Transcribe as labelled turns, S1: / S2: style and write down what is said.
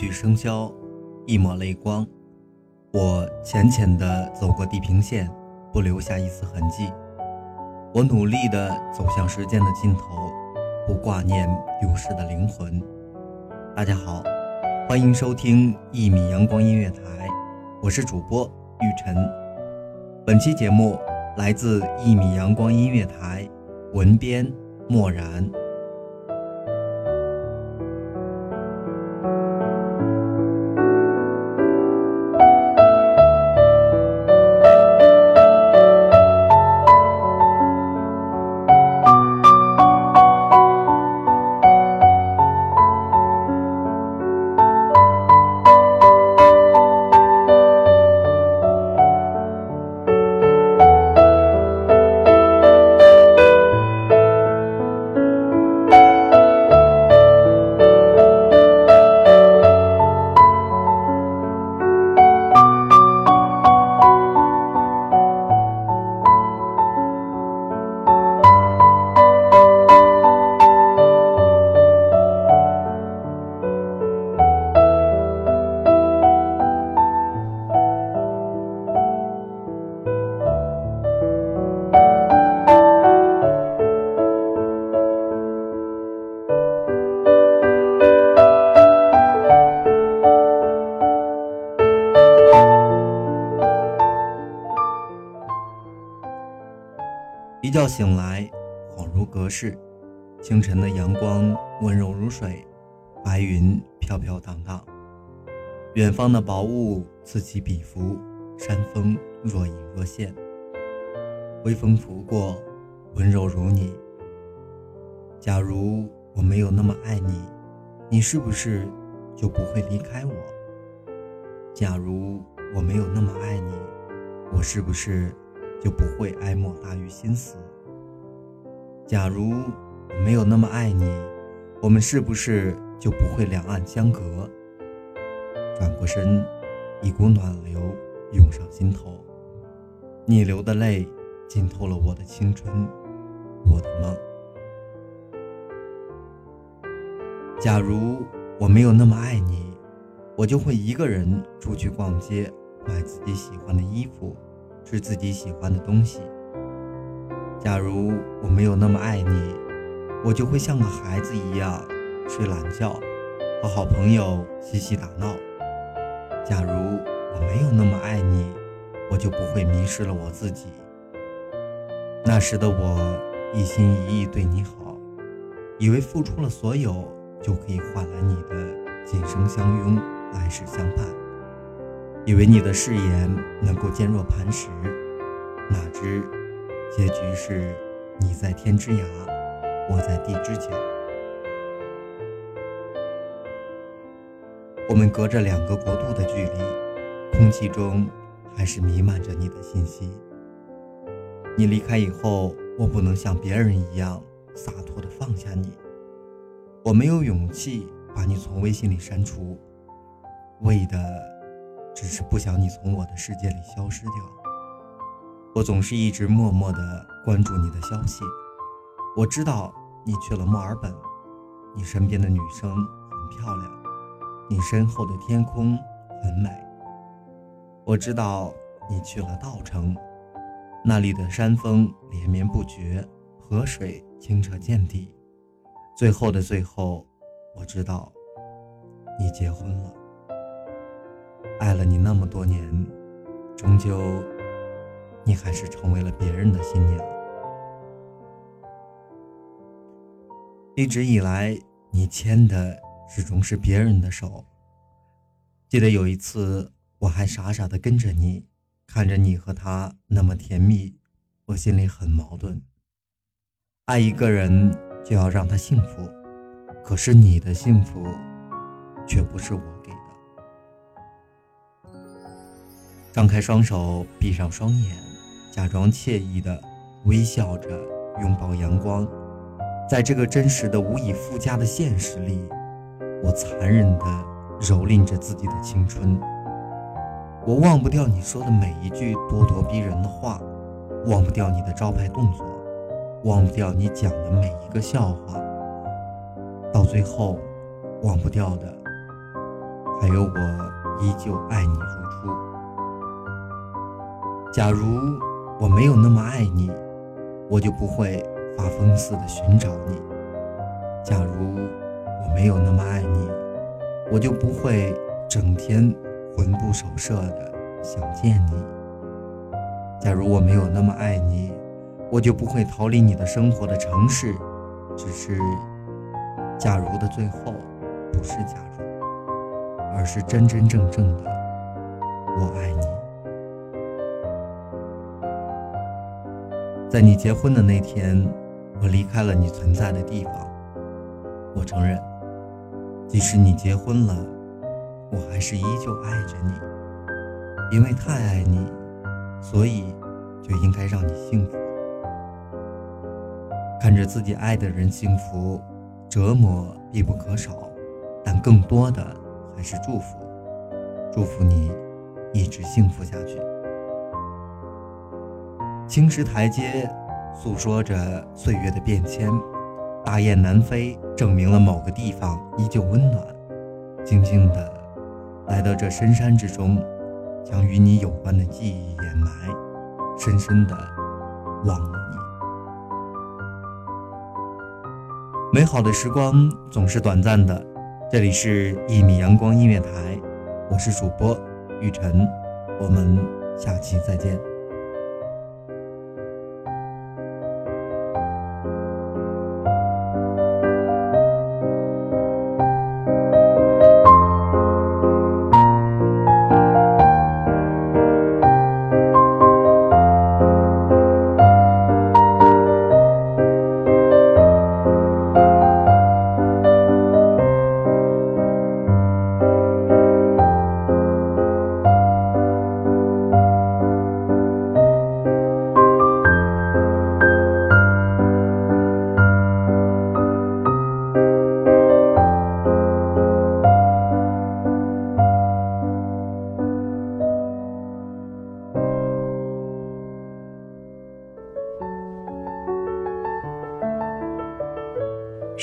S1: 一曲笙箫，一抹泪光。我浅浅地走过地平线，不留下一丝痕迹。我努力地走向时间的尽头，不挂念流逝的灵魂。大家好，欢迎收听一米阳光音乐台，我是主播玉晨。本期节目来自一米阳光音乐台，文编漠然。一觉醒来，恍如隔世。清晨的阳光温柔如水，白云飘飘荡荡。远方的薄雾此起彼伏，山峰若隐若现。微风拂过，温柔如你。假如我没有那么爱你，你是不是就不会离开我？假如我没有那么爱你，我是不是？就不会哀莫大于心死。假如我没有那么爱你，我们是不是就不会两岸相隔？转过身，一股暖流涌上心头，你流的泪浸透了我的青春，我的梦。假如我没有那么爱你，我就会一个人出去逛街，买自己喜欢的衣服。吃自己喜欢的东西。假如我没有那么爱你，我就会像个孩子一样睡懒觉，和好朋友嬉戏打闹。假如我没有那么爱你，我就不会迷失了我自己。那时的我一心一意对你好，以为付出了所有就可以换来你的今生相拥，来世相伴。以为你的誓言能够坚若磐石，哪知结局是你在天之涯，我在地之角。我们隔着两个国度的距离，空气中还是弥漫着你的信息。你离开以后，我不能像别人一样洒脱地放下你。我没有勇气把你从微信里删除，为的只是不想你从我的世界里消失掉。我总是一直默默地关注你的消息。我知道你去了墨尔本，你身边的女生很漂亮，你身后的天空很美。我知道你去了稻城，那里的山峰连绵不绝，河水清澈见底。最后的最后，我知道你结婚了。爱了你那么多年，终究你还是成为了别人的新娘。一直以来，你牵的始终是别人的手。记得有一次，我还傻傻的跟着你，看着你和他那么甜蜜，我心里很矛盾。爱一个人就要让他幸福，可是你的幸福却不是我张开双手，闭上双眼，假装惬意的微笑着，拥抱阳光。在这个真实的、无以复加的现实里，我残忍地蹂躏着自己的青春。我忘不掉你说的每一句咄咄逼人的话，忘不掉你的招牌动作，忘不掉你讲的每一个笑话。到最后，忘不掉的还有我依旧爱你如初。假如我没有那么爱你，我就不会。发疯似的寻找你。假如我没有那么爱你，我就不会整天魂不守舍的想见你。假如我没有那么爱你，我就不会逃离你的生活的城市。只是，假如的最后不是假如，而是真真正正的我爱你。在你结婚的那天。我离开了你存在的地方。我承认，即使你结婚了，我还是依旧爱着你。因为太爱你，所以就应该让你幸福。看着自己爱的人幸福，折磨必不可少，但更多的还是祝福。祝福你一直幸福下去。青石台阶。诉说着岁月的变迁，大雁南飞，证明了某个地方依旧温暖。静静的来到这深山之中，将与你有关的记忆掩埋，深深的忘了你。美好的时光总是短暂的，这里是《一米阳光音乐台》，我是主播雨晨，我们下期再见。